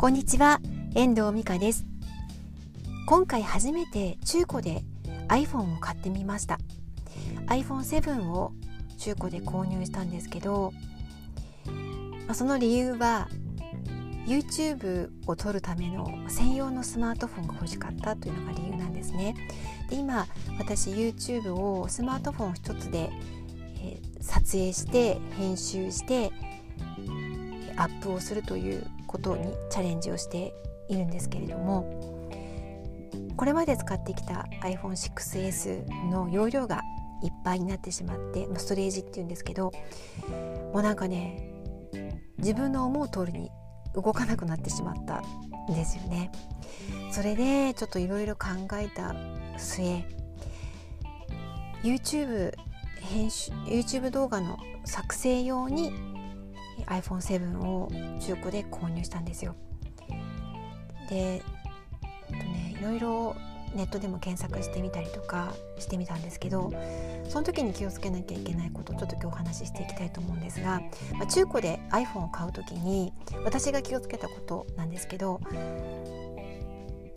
こんにちは、遠藤美香です。今回初めて中古で iPhone を買ってみました。iPhone7 を中古で購入したんですけど、まあ、その理由は YouTube を撮るための専用のスマートフォンが欲しかったというのが理由なんですね。で今私 YouTube をスマートフォン一つで、え、撮影して編集してアップをするということにチャレンジをしているんですけれどもこれまで使ってきた iPhone6S の容量がいっぱいになってしまってストレージっていうんですけどもうなんかね自分の思う通りに動かなくなってしまったんですよね。それでちょっといろいろ考えた末 YouTube 編集 YouTube 動画の作成用に iPhone7 を中古で購入したんですよ。で、えっとね、いろいろネットでも検索してみたりとかしてみたんですけどその時に気をつけなきゃいけないことをちょっと今日お話ししていきたいと思うんですが、まあ、中古で iPhone を買う時に私が気をつけたことなんですけど、あ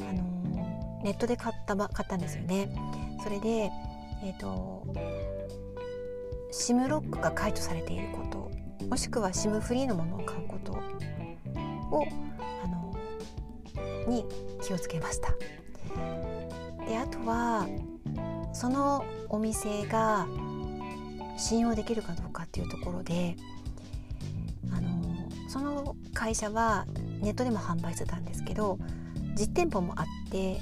のー、ネットで買った買ったんですよね。それで、えーと、と SIM ロックが解除されていることもしくは SIM フリーのものを買うことをあのに気をつけました。であとはそのお店が信用できるかどうかっていうところであのその会社はネットでも販売してたんですけど実店舗もあって、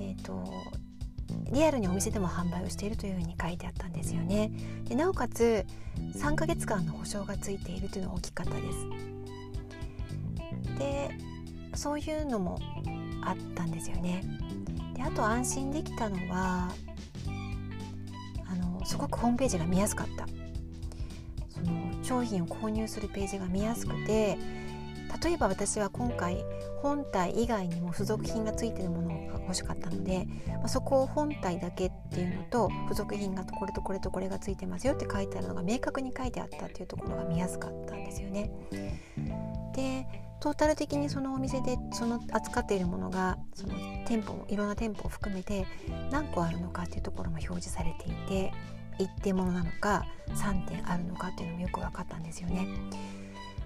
えーと、リアルにお店でも販売をしているというふうに書いてあったんですよね。でなおかつ3ヶ月間の保証がついているというのが大きかったです。でそういうのもあったんですよね。であと安心できたのはあのすごくホームページが見やすかったその商品を購入するページが見やすくて例えば私は今回本体以外にも付属品がついてるものが欲しかったので、まあ、そこを本体だけっていうのと付属品がこれとこれとこれがついてますよって書いてあるのが明確に書いてあったっていうところが見やすかったんですよね。でトータル的にそのお店でその扱っているものがその店舗いろんな店舗を含めて何個あるのかっていうところも表示されていて1点ものなのか3点あるのかっていうのもよく分かったんですよね。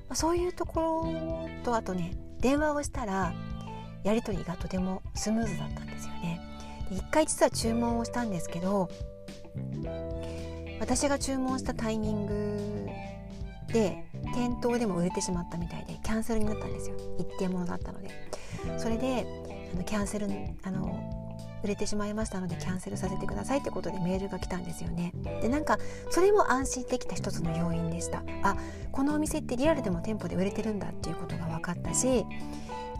まそういうところとあとね電話をしたらやり取りがとてもスムーズだったんですよね。で1回実は注文をしたんですけど私が注文したタイミングで店頭でも売れてしまったみたいでキャンセルになったんですよ一点ものだったのでそれであのキャンセルあの売れてしまいましたのでキャンセルさせてくださいってことでメールが来たんですよね。でなんかそれも安心できた一つの要因でした。あこのお店ってリアルでも店舗で売れてるんだっていうことが分かったし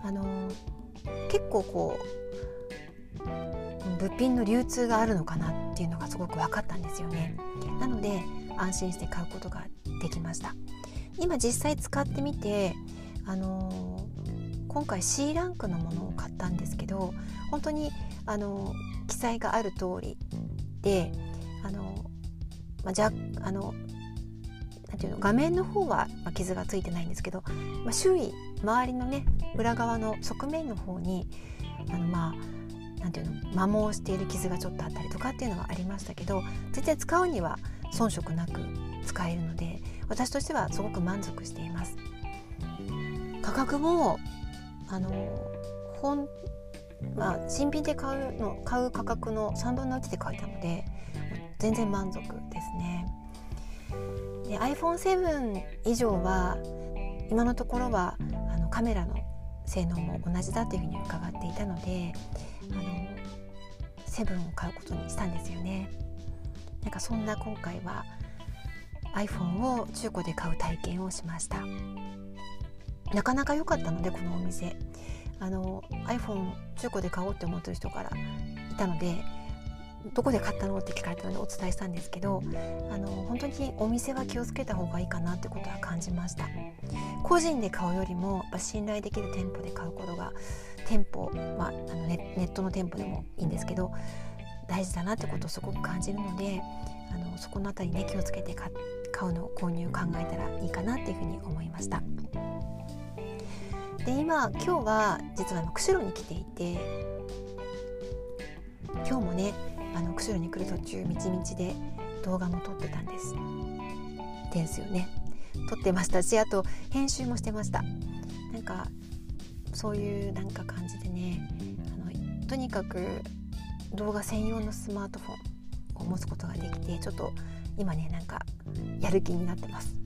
あの結構こう物品の流通があるのかなっていうのがすごく分かったんですよね。なので安心して買うことができました。今実際使ってみてあのー、今回 C ランクのものを買ったんですけど本当にあの、記載がある通りであの、まあ、じゃあのなんていうの画面の方は、ま、傷がついてないんですけど、まあ、周囲周りのね裏側の側面の方にあのまあなんていうの摩耗している傷がちょっとあったりとかっていうのはありましたけど全然使うには遜色なく使えるので私としてはすごく満足しています。価格もあの本まあ新品で買うの買う価格の3分の1で買えたので全然満足ですね。で iPhone7 以上は今のところはあのカメラの性能も同じだというふうに伺っていたのであの7を買うことにしたんですよね。なんかそんな今回は iPhone を中古で買う体験をしました。なかなか良かったのでこのお店あの iPhone 中古で買おうって思ってる人からいたのでどこで買ったのって聞かれたのでお伝えしたんですけどあの本当にお店は気をつけた方がいいかなってことは感じました個人で買うよりもやっぱ信頼できる店舗で買うことが店舗、まあ、あのネネットの店舗でもいいんですけど大事だなってことをすごく感じるのであのそこの辺りね気をつけて買うのを購入考えたらいいかなっていうふうに思いました。で今今日は実は釧路に来ていて今日もねあの釧路に来る途中みちみちで動画も撮ってたんです。ですよね。撮ってましたしあと編集もしてました。なんかそういうなんか感じでねあのとにかく動画専用のスマートフォンを持つことができてちょっと今ねなんかやる気になってます。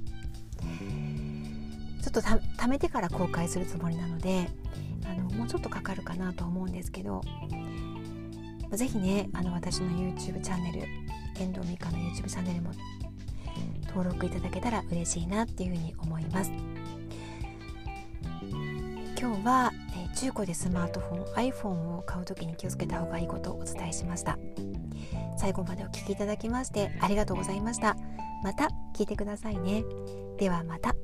ちょっとためてから公開するつもりなのであのもうちょっとかかるかなと思うんですけど是非ねあの私の YouTube チャンネル遠藤美香の YouTube チャンネルも登録いただけたら嬉しいなっていうふうに思います。今日は、え中古でスマートフォン iPhone を買う時に気をつけた方がいいことをお伝えしました。最後までお聴きいただきましてありがとうございました。また聞いてくださいね。ではまた。